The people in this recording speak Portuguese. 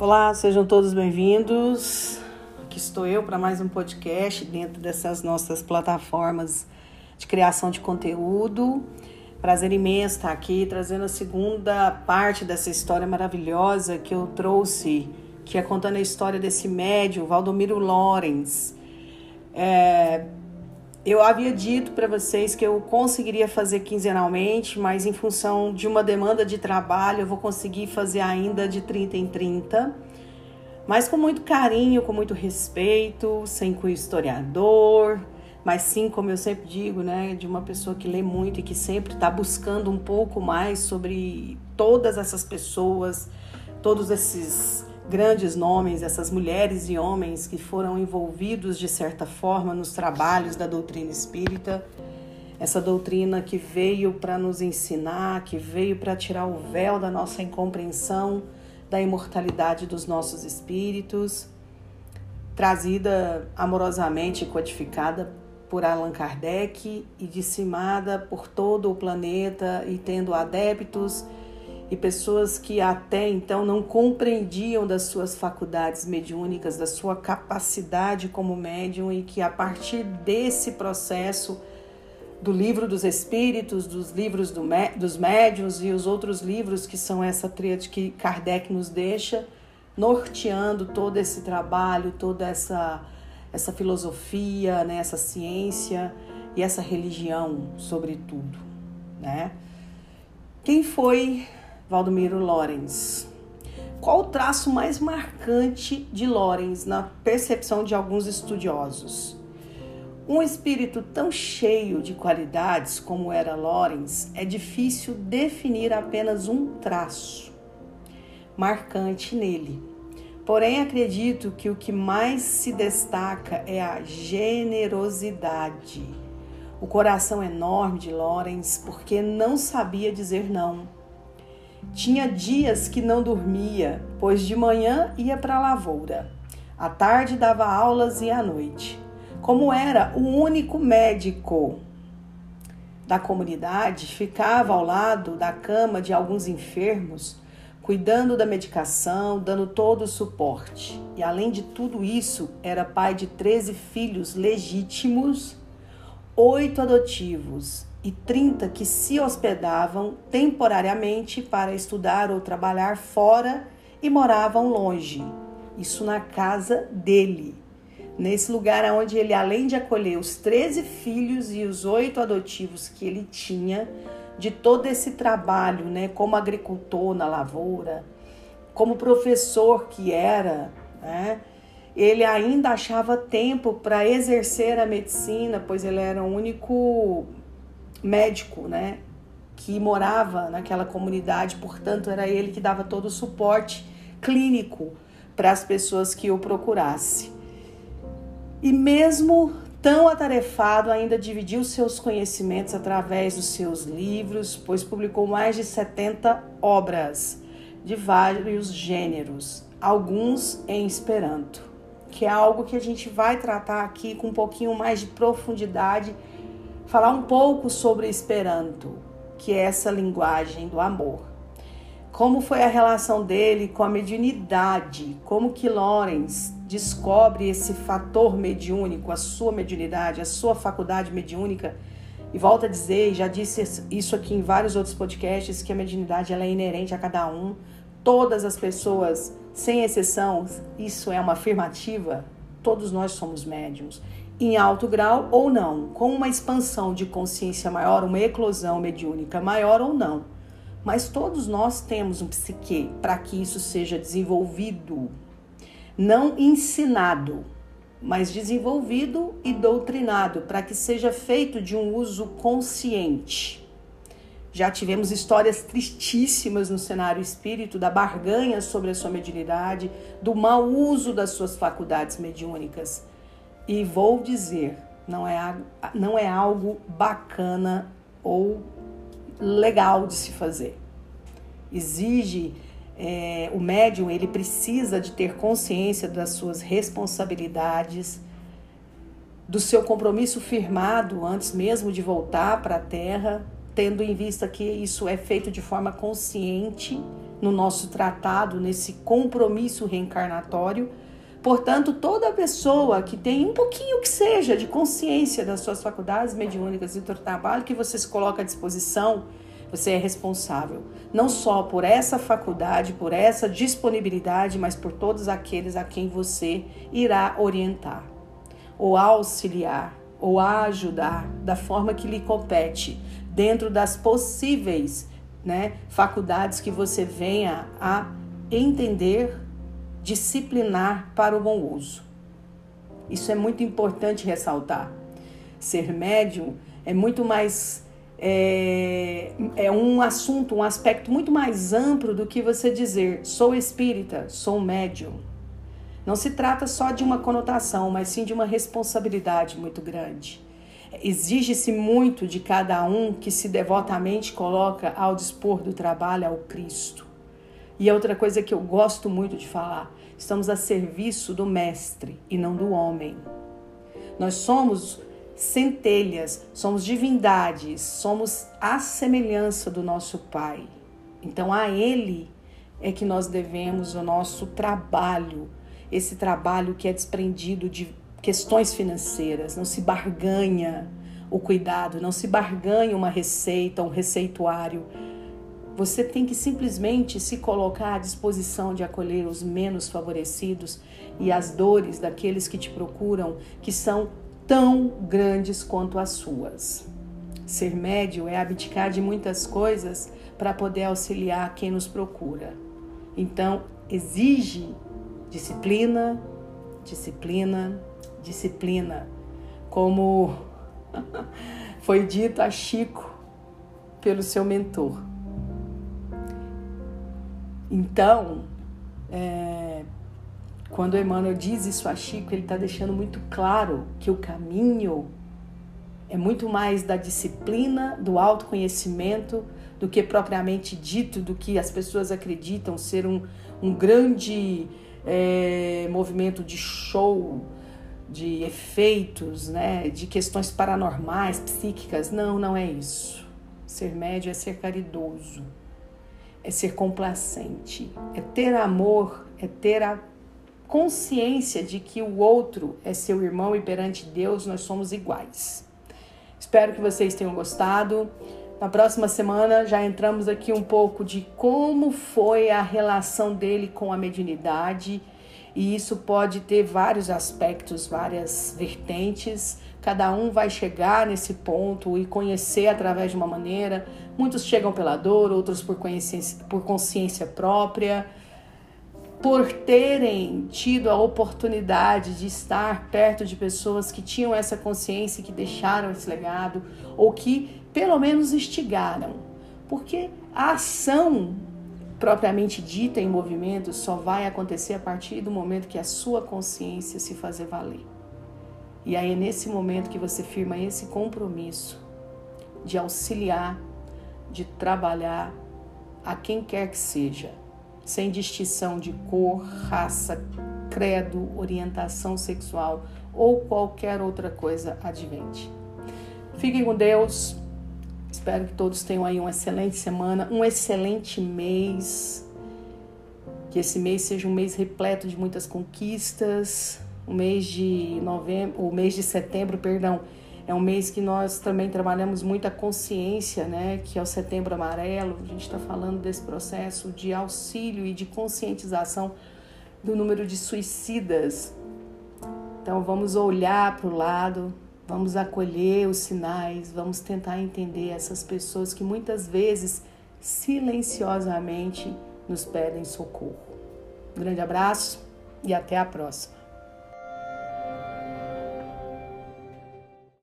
Olá, sejam todos bem-vindos. Aqui estou eu para mais um podcast dentro dessas nossas plataformas de criação de conteúdo. Prazer imenso estar aqui trazendo a segunda parte dessa história maravilhosa que eu trouxe, que é contando a história desse médium, Valdomiro Lorenz. É, eu havia dito para vocês que eu conseguiria fazer quinzenalmente, mas em função de uma demanda de trabalho, eu vou conseguir fazer ainda de 30 em 30, mas com muito carinho, com muito respeito, sem cunho historiador, mas sim, como eu sempre digo, né, de uma pessoa que lê muito e que sempre está buscando um pouco mais sobre todas essas pessoas, todos esses grandes nomes, essas mulheres e homens que foram envolvidos de certa forma nos trabalhos da doutrina espírita, essa doutrina que veio para nos ensinar, que veio para tirar o véu da nossa incompreensão da imortalidade dos nossos espíritos, trazida amorosamente codificada por Allan Kardec e dissimada por todo o planeta e tendo adeptos e pessoas que até então não compreendiam das suas faculdades mediúnicas, da sua capacidade como médium e que a partir desse processo do livro dos espíritos, dos livros do, dos médiuns e os outros livros que são essa tríade que Kardec nos deixa, norteando todo esse trabalho, toda essa, essa filosofia, né, essa ciência e essa religião, sobretudo. Né? Quem foi Valdomiro Lorenz. Qual o traço mais marcante de Lorenz na percepção de alguns estudiosos? Um espírito tão cheio de qualidades como era Lorenz, é difícil definir apenas um traço marcante nele. Porém, acredito que o que mais se destaca é a generosidade. O coração enorme de Lorenz, porque não sabia dizer não tinha dias que não dormia, pois de manhã ia para a lavoura, à tarde dava aulas e à noite. Como era o único médico da comunidade, ficava ao lado da cama de alguns enfermos, cuidando da medicação, dando todo o suporte. E além de tudo isso, era pai de 13 filhos legítimos, oito adotivos e 30 que se hospedavam temporariamente para estudar ou trabalhar fora e moravam longe. Isso na casa dele. Nesse lugar onde ele, além de acolher os 13 filhos e os oito adotivos que ele tinha, de todo esse trabalho, né, como agricultor na lavoura, como professor que era, né, ele ainda achava tempo para exercer a medicina, pois ele era o único médico, né, que morava naquela comunidade, portanto era ele que dava todo o suporte clínico para as pessoas que o procurassem. E mesmo tão atarefado, ainda dividiu seus conhecimentos através dos seus livros, pois publicou mais de 70 obras de vários gêneros, alguns em Esperanto, que é algo que a gente vai tratar aqui com um pouquinho mais de profundidade falar um pouco sobre Esperanto, que é essa linguagem do amor. Como foi a relação dele com a mediunidade? Como que Lorenz descobre esse fator mediúnico, a sua mediunidade, a sua faculdade mediúnica? E volta a dizer, já disse isso aqui em vários outros podcasts, que a mediunidade ela é inerente a cada um. Todas as pessoas, sem exceção, isso é uma afirmativa. Todos nós somos médiums em alto grau ou não, com uma expansão de consciência maior, uma eclosão mediúnica maior ou não. Mas todos nós temos um psique para que isso seja desenvolvido, não ensinado, mas desenvolvido e doutrinado, para que seja feito de um uso consciente. Já tivemos histórias tristíssimas no cenário espírito da barganha sobre a sua mediunidade, do mau uso das suas faculdades mediúnicas. E vou dizer, não é, não é algo bacana ou legal de se fazer. Exige é, o médium, ele precisa de ter consciência das suas responsabilidades, do seu compromisso firmado antes mesmo de voltar para a Terra, tendo em vista que isso é feito de forma consciente, no nosso tratado, nesse compromisso reencarnatório. Portanto, toda pessoa que tem um pouquinho que seja de consciência das suas faculdades mediúnicas e do trabalho que você se coloca à disposição, você é responsável não só por essa faculdade, por essa disponibilidade, mas por todos aqueles a quem você irá orientar, ou auxiliar, ou ajudar da forma que lhe compete, dentro das possíveis né, faculdades que você venha a entender, disciplinar para o bom uso. Isso é muito importante ressaltar. Ser médium é muito mais é, é um assunto, um aspecto muito mais amplo do que você dizer sou espírita, sou médium. Não se trata só de uma conotação, mas sim de uma responsabilidade muito grande. Exige-se muito de cada um que se devotamente coloca ao dispor do trabalho ao Cristo. E é outra coisa que eu gosto muito de falar: estamos a serviço do Mestre e não do homem. Nós somos centelhas, somos divindades, somos a semelhança do nosso Pai. Então a Ele é que nós devemos o nosso trabalho, esse trabalho que é desprendido de questões financeiras, não se barganha o cuidado, não se barganha uma receita, um receituário. Você tem que simplesmente se colocar à disposição de acolher os menos favorecidos e as dores daqueles que te procuram, que são tão grandes quanto as suas. Ser médio é abdicar de muitas coisas para poder auxiliar quem nos procura. Então, exige disciplina, disciplina, disciplina. Como foi dito a Chico pelo seu mentor. Então, é, quando Emmanuel diz isso a Chico, ele está deixando muito claro que o caminho é muito mais da disciplina, do autoconhecimento, do que propriamente dito, do que as pessoas acreditam ser um, um grande é, movimento de show, de efeitos, né, de questões paranormais, psíquicas. Não, não é isso. Ser médio é ser caridoso, é ser complacente, é ter amor, é ter a consciência de que o outro é seu irmão e perante Deus nós somos iguais. Espero que vocês tenham gostado. Na próxima semana já entramos aqui um pouco de como foi a relação dele com a mediunidade, e isso pode ter vários aspectos, várias vertentes. Cada um vai chegar nesse ponto e conhecer através de uma maneira. Muitos chegam pela dor, outros por consciência, por consciência própria por terem tido a oportunidade de estar perto de pessoas que tinham essa consciência, que deixaram esse legado, ou que pelo menos instigaram. Porque a ação propriamente dita em movimento só vai acontecer a partir do momento que a sua consciência se fazer valer. E aí é nesse momento que você firma esse compromisso de auxiliar, de trabalhar a quem quer que seja sem distinção de cor, raça, credo, orientação sexual ou qualquer outra coisa advente. Fiquem com Deus. Espero que todos tenham aí uma excelente semana, um excelente mês. Que esse mês seja um mês repleto de muitas conquistas. O mês de novembro, o mês de setembro, perdão, é um mês que nós também trabalhamos muita consciência, né? Que é o Setembro Amarelo. A gente está falando desse processo de auxílio e de conscientização do número de suicidas. Então vamos olhar para o lado, vamos acolher os sinais, vamos tentar entender essas pessoas que muitas vezes silenciosamente nos pedem socorro. Um grande abraço e até a próxima.